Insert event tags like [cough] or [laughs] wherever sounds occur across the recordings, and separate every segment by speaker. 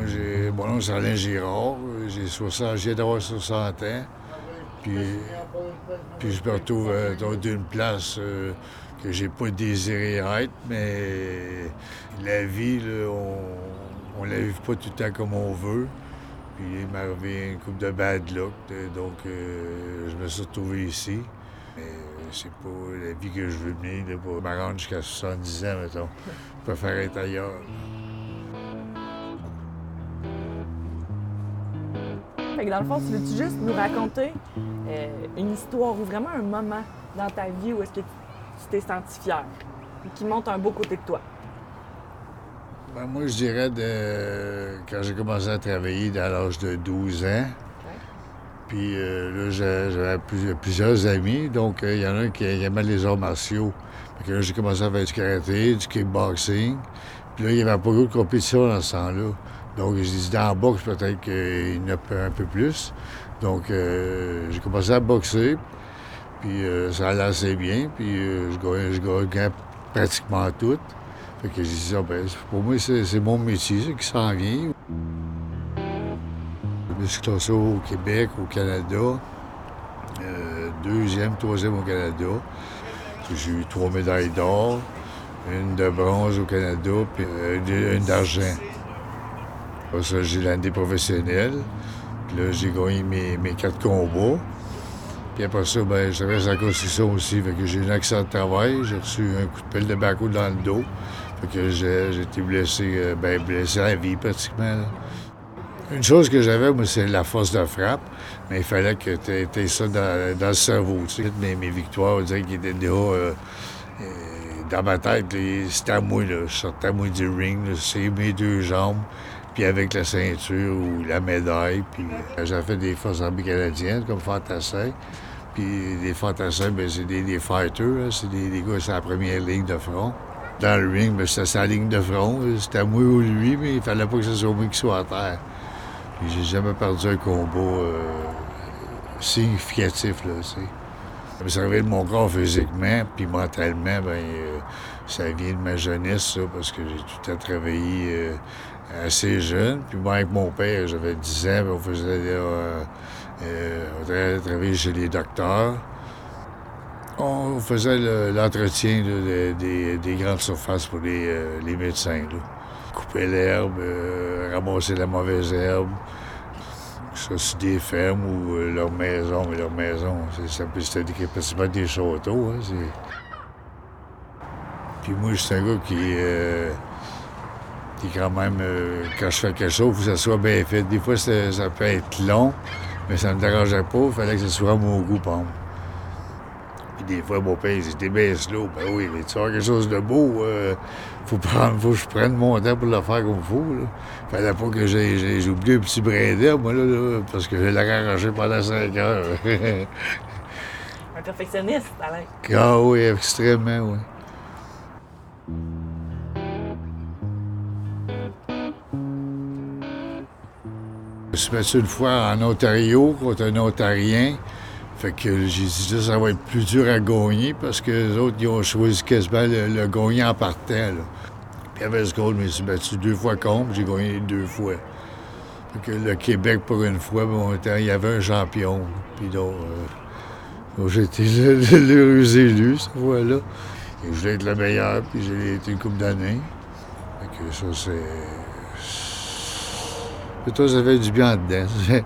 Speaker 1: moi, j'ai, mon nom, c'est Alain Girard. J'ai 60, j'ai d'avoir 60 ans. Puis, puis je me retrouve euh, dans une place euh, que j'ai pas désiré être, mais la vie, là, on ne la vit pas tout le temps comme on veut. Puis il m'est arrivé une coupe de bad luck, euh, donc euh, je me suis retrouvé ici. Mais c'est pas la vie que je veux mener, de pour rendre jusqu'à 70 ans, mettons. Je préfère être ailleurs.
Speaker 2: Fait que dans le fond, tu veux-tu juste nous raconter euh, une histoire ou vraiment un moment dans ta vie où est-ce que tu t'es senti fier et qui montre un beau côté de toi?
Speaker 1: Ben, moi, je dirais de quand j'ai commencé à travailler à l'âge de 12 ans. Puis euh, là, j'avais plus- plusieurs amis. Donc, euh, il y en a un qui aimait les arts martiaux. Fait que là, j'ai commencé à faire du karaté, du kickboxing. Puis là, il n'y avait pas beaucoup de compétition dans ce temps-là. Donc, j'ai dit, dans la boxe, peut-être qu'il y en a un peu plus. Donc, euh, j'ai commencé à boxer. Puis euh, ça allait assez bien. Puis euh, je gagnais, je gagnais pratiquement tout. Fait que j'ai dit, ah, ben, pour moi, c'est mon métier, c'est qui s'en vient. Je me suis classé au Québec, au Canada. Euh, deuxième, troisième au Canada. J'ai eu trois médailles d'or, une de bronze au Canada, puis euh, une d'argent. J'ai l'année professionnelle. Puis là, j'ai gagné mes, mes quatre combats. Puis après ça, ben, je reste en construction aussi. Que j'ai eu un accident de travail. J'ai reçu un coup de pelle de baco dans le dos. Fait que j'ai été blessé, euh, ben, blessé à la vie pratiquement. Une chose que j'avais, moi, c'est la force de frappe. Mais il fallait que tu aies ça dans, dans le cerveau. Tu mes, victoires, on dirait qu'ils étaient déjà euh, dans ma tête. C'était à moi, là. Je sortais à moi du ring, c'est mes deux jambes, avec la ceinture ou la médaille. Puis euh, j'ai fait des forces armées canadiennes comme fantassins. Puis les fantassins, ben, c'est des, fighters, c'est des, des gars, c'est la première ligne de front. Dans le ring, ben, c'était sa ligne de front. C'était à moi ou lui, mais il fallait pas que ce soit moi qui soit à terre. Puis j'ai jamais perdu un combat euh, significatif, là. Ça m'est servi de mon corps physiquement, puis mentalement, ben, euh, ça vient de ma jeunesse, parce que j'ai tout temps travaillé assez jeune. Puis moi, avec mon père, j'avais 10 ans, on faisait euh, euh, on tra- travaillait chez les docteurs. On faisait le- l'entretien des, des grandes surfaces pour les, euh, les médecins. là. Couper l'herbe, ramasser la mauvaise herbe, ça, c'est des fermes ou leur maison, mais leur maison, c'était pratiquement des châteaux. Hein, Puis moi, je suis un gars qui, quand même, euh, quand je fais quelque chose, il faut que ça soit bien fait. Des fois, ça peut être long, mais ça ne me dérangeait pas. Il fallait que ce soit à mon goût, par. Puis des fois, mon père, il dit, t'es bien slow. Ben oui, mais tu as quelque chose de beau, euh, faut, prendre, faut que je prenne mon temps pour le faire comme il faut. Là. Fallait pas que j'ai, oublié un petit brin d'herbe, moi, là, là, parce que je l'ai arrangé pendant cinq heures. [laughs]
Speaker 2: Un perfectionniste, Alain.
Speaker 1: ah oui, extrêmement, oui. Je suis battu une fois en Ontario contre un Ontarien. Fait que j'ai dit là, ça va être plus dur à gagner parce que les autres, ils ont choisi quasiment le, le gagner en partant. Là. Puis avec ce je me suis battu deux fois contre, j'ai gagné deux fois. Fait que le Québec, pour une fois, bon, il y avait un champion. Puis donc, euh, j'ai été l'heureux élu, cette fois-là. Je voulais être le meilleur, puis j'ai été une couple d'années. Fait que ça, c'est... Toi, ça fait du bien dedans. [laughs]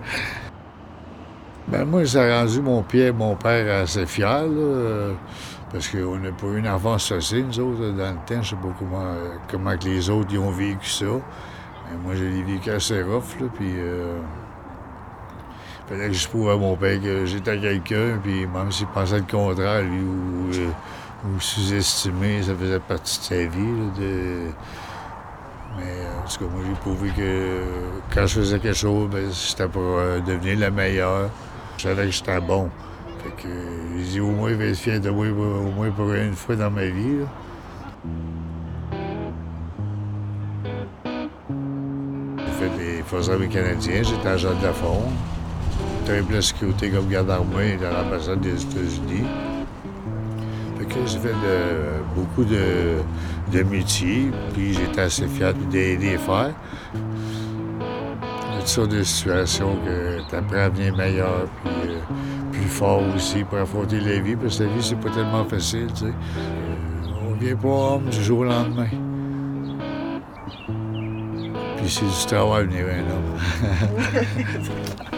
Speaker 1: Ben moi, ça a rendu mon père, mon père assez fier, là, parce qu'on n'a pas eu une enfance facile, nous autres, dans le temps. Je sais pas comment, comment que les autres y ont vécu ça. Mais moi, je l'ai vécu assez rough, là, puis... Euh, fallait que je prouve à mon père que j'étais quelqu'un, puis même s'il pensait le contraire, lui, ou, ou sous-estimé, ça faisait partie de sa vie. Mais en tout cas, moi, j'ai prouvé que quand je faisais quelque chose, ben, c'était pour euh, devenir le meilleur. Je savais que j'étais bon. Fait que j'ai dit, au moins, il va être fier de moi, au moins pour une fois dans ma vie. J'ai fait des Forces armées canadiennes, j'étais agent de la fond. Triple la sécurité comme garde armée dans l'ambassade des États-Unis. Fait que j'ai fait beaucoup de, de métiers, puis j'étais assez fier de les faire. toutes sortes de situations que tu apprends à venir meilleur, puis euh, plus fort aussi pour affronter la vie, parce que la vie, c'est pas tellement facile, tu sais. Euh, on vient pas homme du jour au lendemain. Puis c'est du travail venir un homme. [laughs]